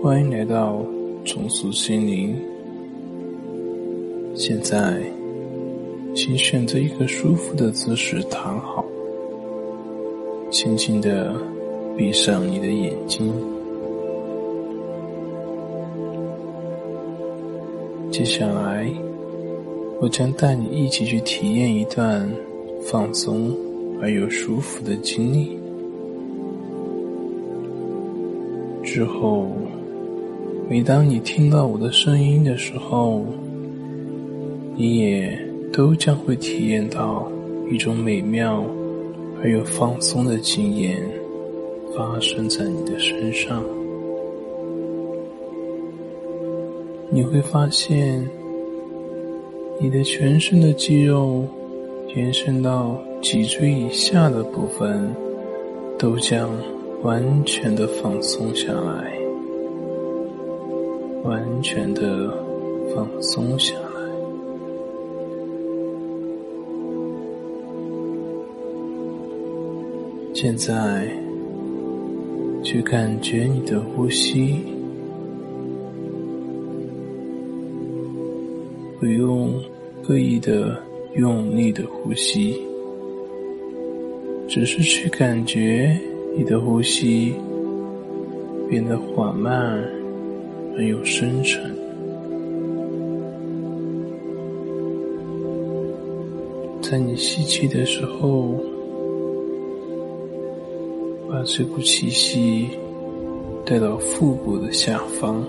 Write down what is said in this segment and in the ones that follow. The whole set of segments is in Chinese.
欢迎来到重塑心灵。现在，请选择一个舒服的姿势躺好，轻轻的闭上你的眼睛。接下来，我将带你一起去体验一段放松而又舒服的经历。之后，每当你听到我的声音的时候，你也都将会体验到一种美妙而又放松的经验发生在你的身上。你会发现，你的全身的肌肉延伸到脊椎以下的部分，都将完全的放松下来，完全的放松下来。现在，去感觉你的呼吸。不用刻意的用力的呼吸，只是去感觉你的呼吸变得缓慢而又深沉。在你吸气的时候，把这股气息带到腹部的下方。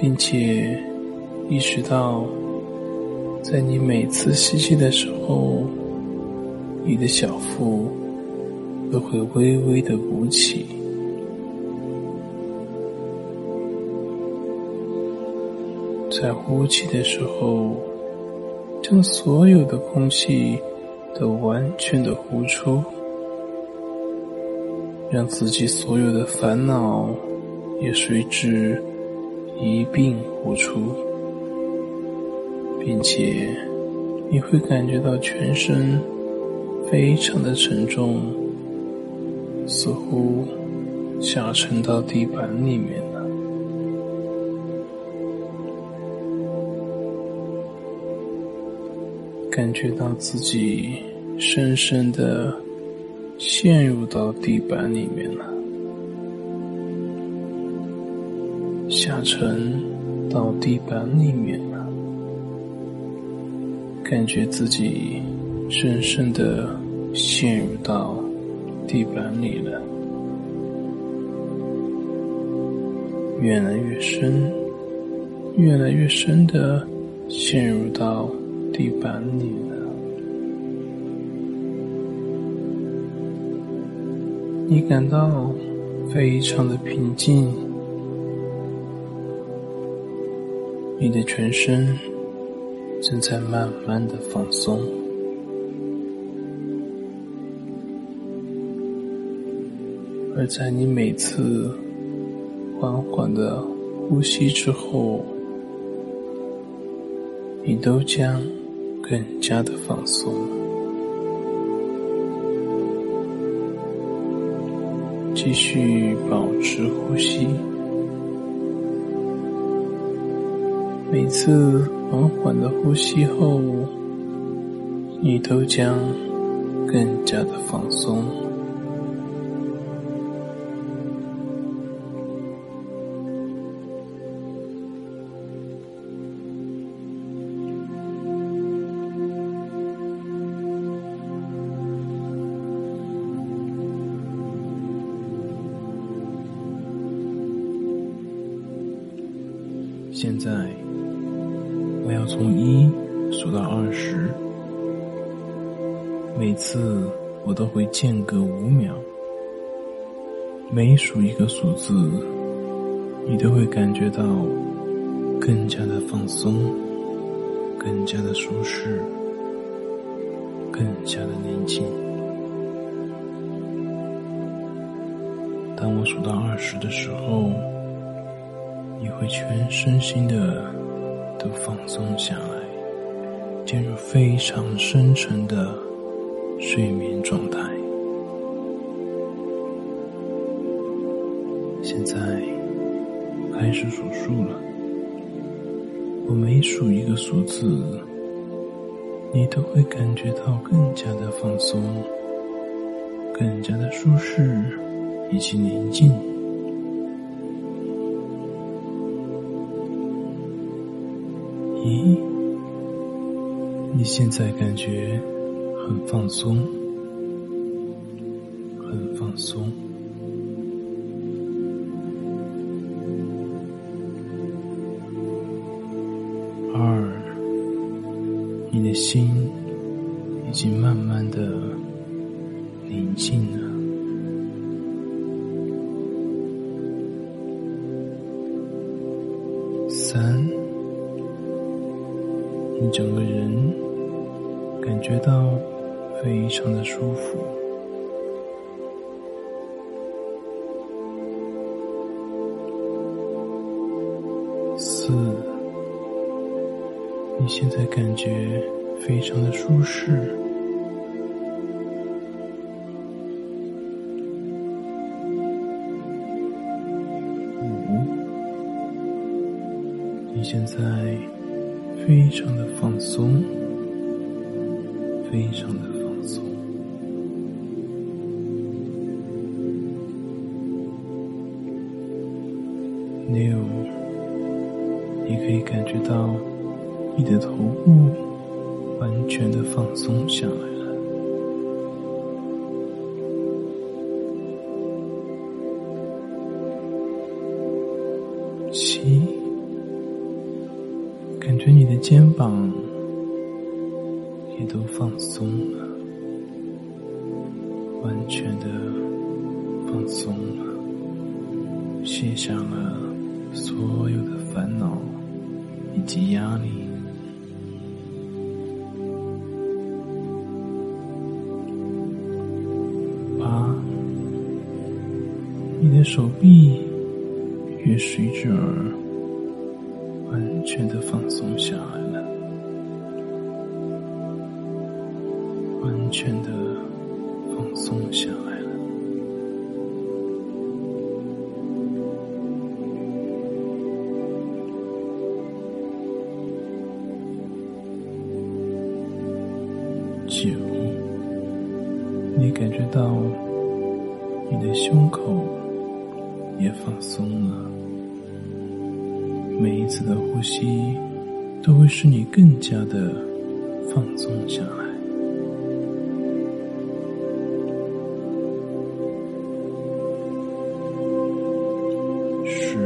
并且意识到，在你每次吸气的时候，你的小腹都会微微的鼓起；在呼气的时候，将所有的空气都完全的呼出，让自己所有的烦恼也随之。一并呼出，并且你会感觉到全身非常的沉重，似乎下沉到地板里面感觉到自己深深的陷入到地板里面了。下沉到地板里面了，感觉自己深深的陷入到地板里了，越来越深，越来越深的陷入到地板里了。你感到非常的平静。你的全身正在慢慢的放松，而在你每次缓缓的呼吸之后，你都将更加的放松。继续保持呼吸。每次缓缓的呼吸后，你都将更加的放松。现在。我要从一数到二十，每次我都会间隔五秒。每数一个数字，你都会感觉到更加的放松，更加的舒适，更加的宁静。当我数到二十的时候，你会全身心的。都放松下来，进入非常深沉的睡眠状态。现在开始数数了。我每数一个数字，你都会感觉到更加的放松，更加的舒适以及宁静。你现在感觉很放松，很放松。二，你的心已经慢慢的宁静了。三，你整个人感觉到非常的舒服。四。你现在感觉非常的舒适。五，你现在非常的，非常的放松。六，你可以感觉到。你的头部完全的放松下来烦恼以及压力。你的手臂也随之而完全的放松下来了，完全的放松下来九，你感觉到你的胸口。也放松了，每一次的呼吸都会使你更加的放松下来。十，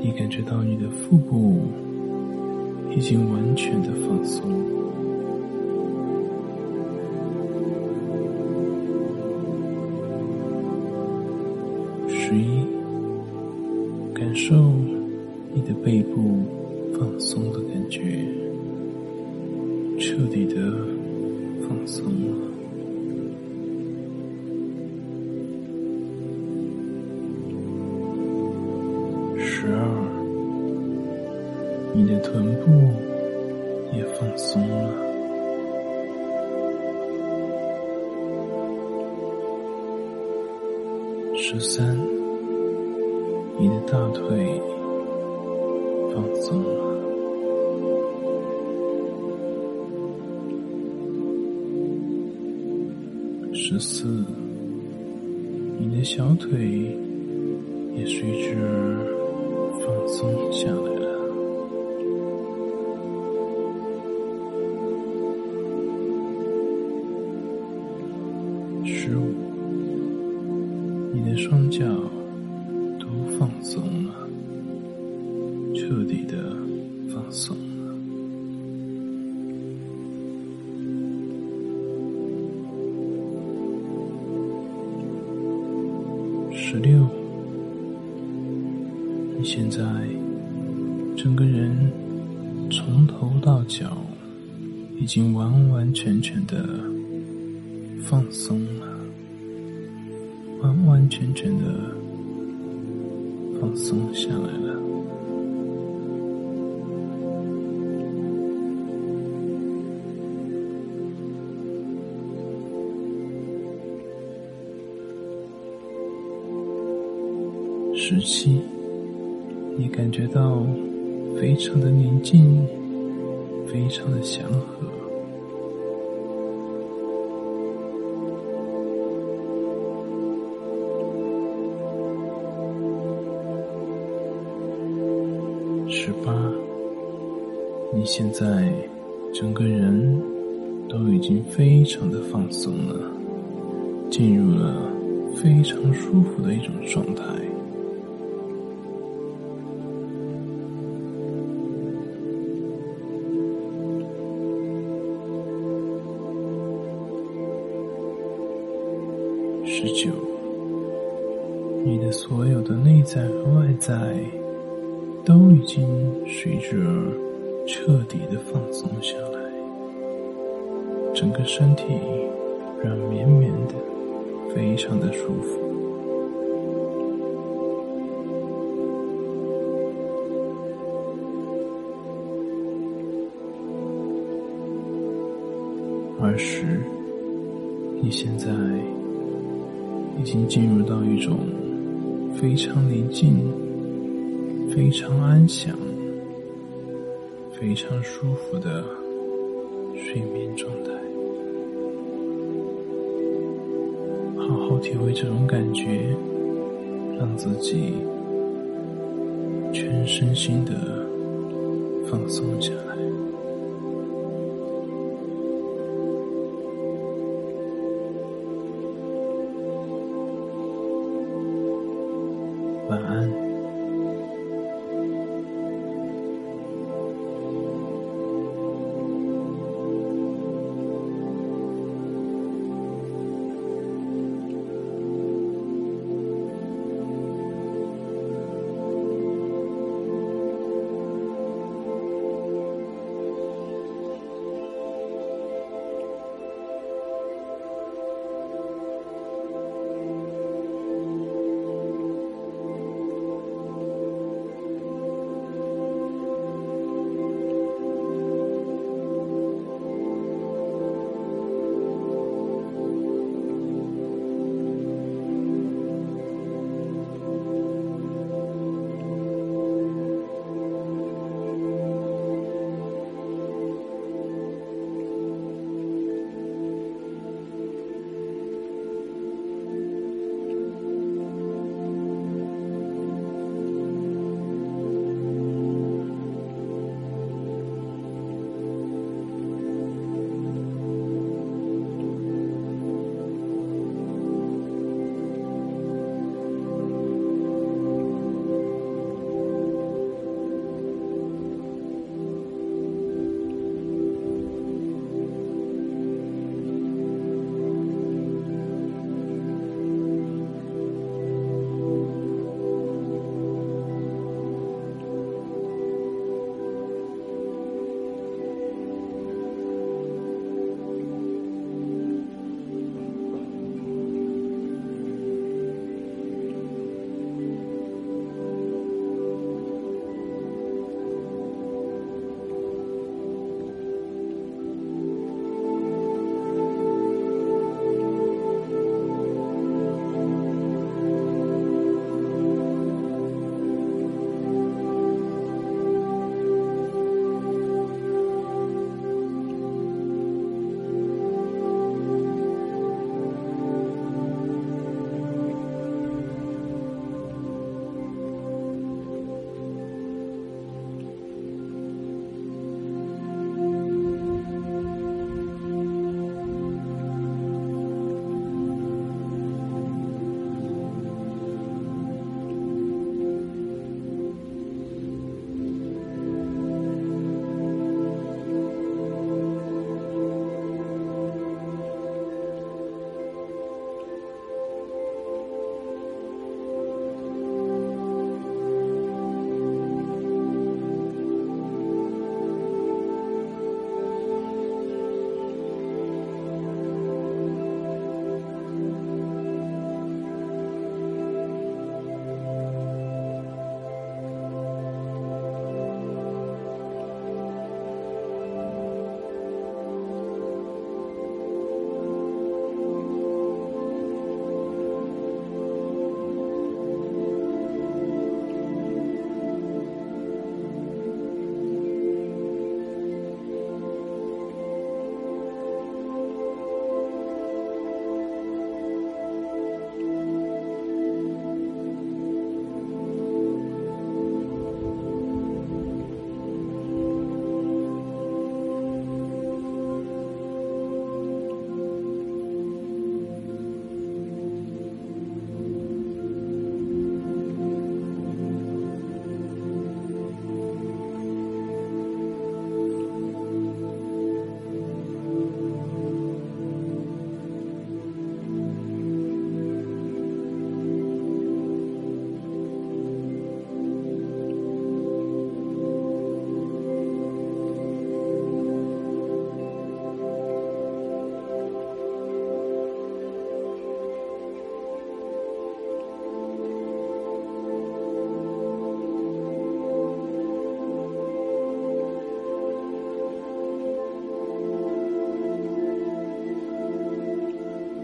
你感觉到你的腹部已经完全的放松。十一，感受你的背部放松的感觉，彻底的放松了。十二，你的臀部也放松了。十三，大腿放松了。十四，你的小腿也随之放松下来整个人从头到脚已经完完全全的放松了。完完全全的放松下来了。十七，你感觉到非常的宁静，非常的祥和。十八，你现在整个人都已经非常的放松了，进入了非常舒服的一种状态。十九，你的所有的内在和外在。都已经随着彻底的放松下来，整个身体软绵绵的，非常的舒服。二十，你现在已经进入到一种非常宁静。非常安详、非常舒服的睡眠状态，好好体会这种感觉，让自己全身心的放松下来。